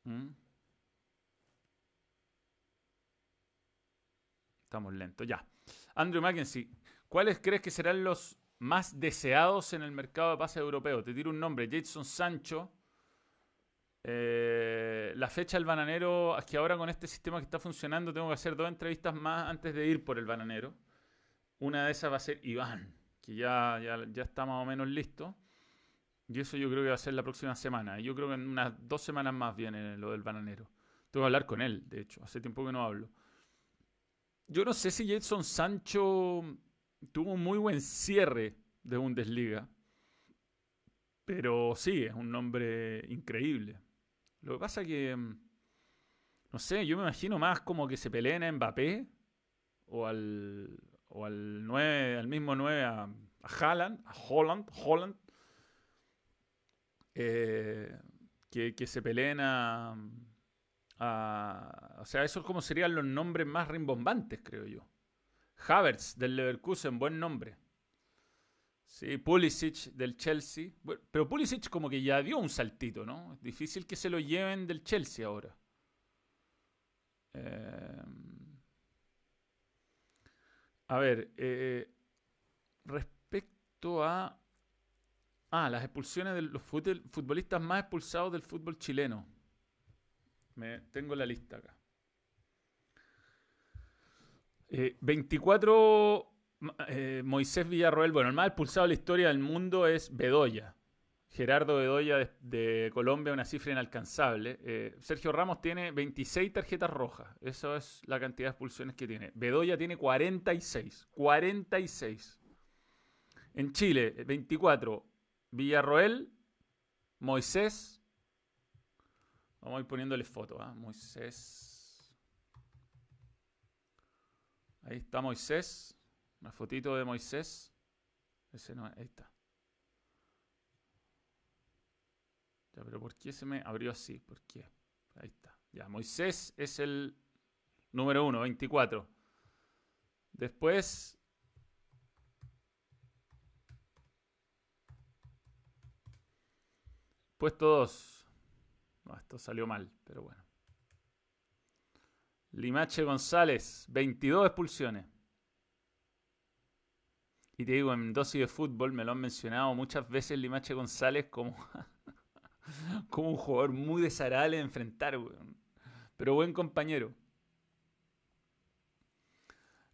Speaker 1: ¿Mm? Estamos lentos, ya. Andrew Mackenzie, ¿cuáles crees que serán los más deseados en el mercado de pases europeo? Te tiro un nombre, Jason Sancho. Eh, la fecha del bananero, es que ahora con este sistema que está funcionando tengo que hacer dos entrevistas más antes de ir por el bananero. Una de esas va a ser Iván, que ya, ya, ya está más o menos listo. Y eso yo creo que va a ser la próxima semana. Yo creo que en unas dos semanas más viene lo del bananero. Tengo que hablar con él, de hecho. Hace tiempo que no hablo. Yo no sé si Jason Sancho tuvo un muy buen cierre de Bundesliga. Pero sí, es un nombre increíble. Lo que pasa que. Mm, no sé, yo me imagino más como que se peleen a Mbappé o al, o al, 9, al mismo 9 a, a a Holland, Holland eh, que, se peleen a, O sea, esos como serían los nombres más rimbombantes, creo yo. Havertz del Leverkusen, buen nombre. Sí, Pulisic del Chelsea. pero Pulisic como que ya dio un saltito, ¿no? Es difícil que se lo lleven del Chelsea ahora. Eh, a ver, eh, respecto a Ah, las expulsiones de los futbolistas más expulsados del fútbol chileno. Me, tengo la lista acá. 24 eh, eh, Moisés Villarroel. Bueno, el más expulsado de la historia del mundo es Bedoya. Gerardo Bedoya de, Colombia, una cifra inalcanzable. Eh, Sergio Ramos tiene 26 tarjetas rojas. Esa es la cantidad de expulsiones que tiene. Bedoya tiene 46. 46. En Chile, 24. Villarroel, Moisés. Vamos a ir poniéndole foto, ¿ah? Moisés. Ahí está Moisés. Una fotito de Moisés. Ese no, ahí está. Ya, pero ¿por qué se me abrió así? ¿Por qué? Ahí está. Ya, Moisés es el número uno, 24. Después Puesto 2. esto salió mal, pero bueno. Limache González, 22 expulsiones. Y te digo, en dosis de fútbol me lo han mencionado muchas veces Limache González como, como un jugador muy desagradable de enfrentar, pero buen compañero.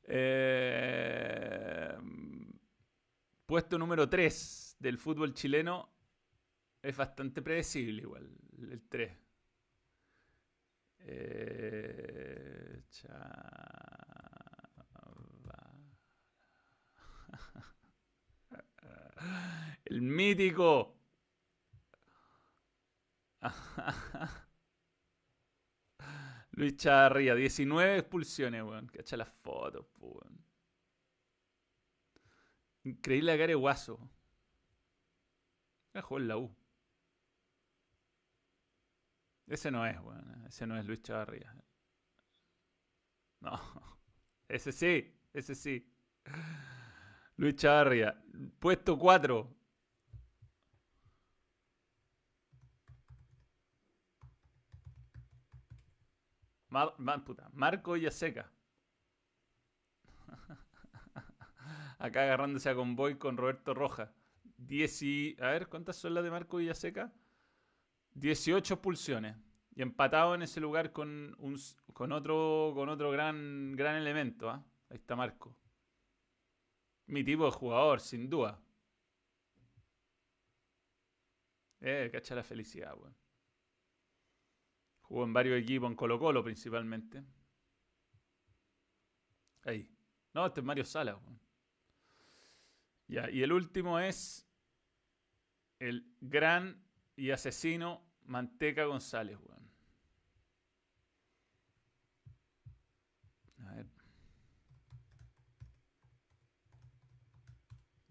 Speaker 1: Eh, puesto número 3 del fútbol chileno, es bastante predecible igual, el 3. Eh, el mítico. Luis Chavarría, 19 expulsiones, weón. Cacha las fotos, weón. Increíble la cara de guaso. Jugó en la U. Ese no es, bueno, ese no es Luis Chavarría. No, ese sí, ese sí. Luis Chavarría, puesto 4. Marco Villaseca. Acá agarrándose a convoy con Roberto Roja. Diez A ver, ¿cuántas son las de Marco Villaseca? 18 expulsiones. Y empatado en ese lugar con, un, con otro, con otro gran, gran elemento. ¿ah? Ahí está Marco. Mi tipo de jugador, sin duda. Eh, cacha la felicidad, weón. Jugó en varios equipos, en Colo Colo principalmente. Ahí. No, este es Mario Sala, weón. Ya, y el último es el gran y asesino Manteca González, weón. A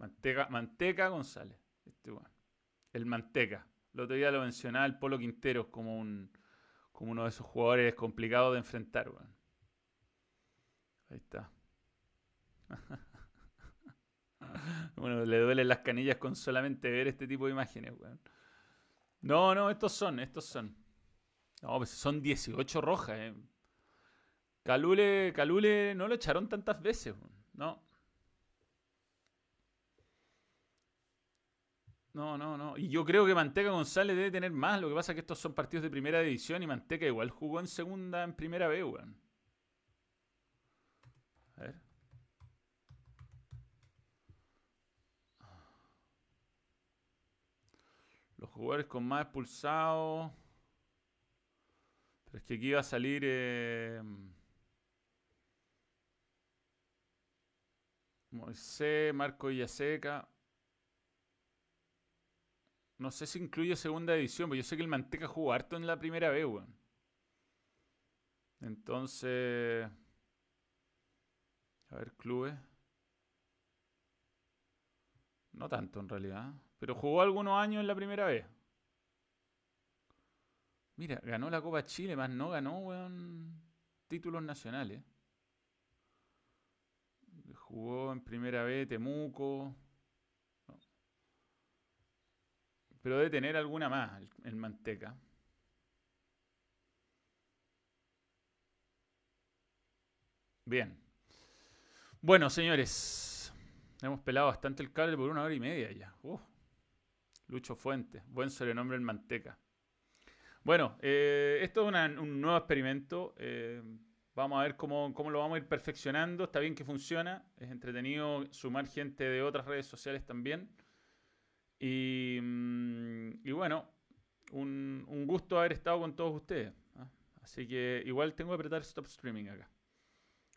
Speaker 1: Manteca, Manteca González. Este bueno. El Manteca. El otro día lo mencionaba el Polo Quinteros como, un, como uno de esos jugadores complicados de enfrentar. Weón. Ahí está. bueno, le duelen las canillas con solamente ver este tipo de imágenes, weón. No, no, estos son, estos son. No, pues son 18 rojas, eh. Calule, Calule no lo echaron tantas veces, no. No, no, no. Y yo creo que Manteca González debe tener más. Lo que pasa es que estos son partidos de primera división y Manteca igual jugó en segunda, en primera B, weón. A ver. Los jugadores con más expulsados. Pero es que aquí iba a salir. Eh... Moisés, Marco Villaseca. No sé si incluye segunda división, pero yo sé que el Manteca jugó harto en la primera vez, weón. Entonces. A ver, clubes. No tanto en realidad. Pero jugó algunos años en la primera vez. Mira, ganó la Copa Chile, más no ganó, weón, títulos nacionales. Jugó en primera vez Temuco. Pero debe tener alguna más, el, Manteca. Bien. Bueno, señores. Hemos pelado bastante el cable por una hora y media ya. Lucho Fuentes. Buen sobrenombre el Manteca. Bueno, eh, esto es un nuevo experimento. Eh, vamos a ver cómo, cómo, lo vamos a ir perfeccionando. Está bien que funciona. Es entretenido sumar gente de otras redes sociales también. Y, mm, bueno, un, gusto haber estado con todos ustedes. ¿ah? Así que igual tengo que apretar Stop Streaming acá.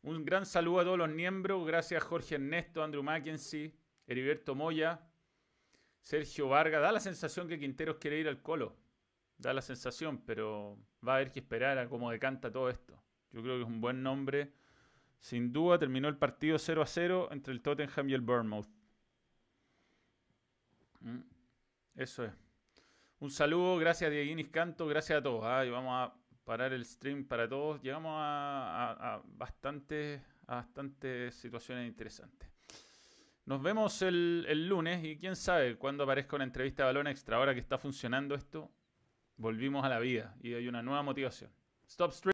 Speaker 1: Un gran saludo a todos los miembros. Gracias Jorge Ernesto, Andrew Mackenzie, Heriberto Moya, Sergio Vargas. Da la sensación que Quinteros quiere ir al Colo. Da la sensación, pero va a haber que esperar a cómo decanta todo esto. Yo creo que es un buen nombre. Sin duda terminó el partido 0 a 0 entre el Tottenham y el Bournemouth. Mm, eso es. Un saludo, gracias a Dieguinis Canto, gracias a todos. ¿ah? Vamos a parar el stream para todos. Llegamos a, bastantes, a bastantes situaciones interesantes. Nos vemos el, lunes y quién sabe cuando aparezca una entrevista de balón extra. Ahora que está funcionando esto, volvimos a la vida y hay una nueva motivación. Stop stream.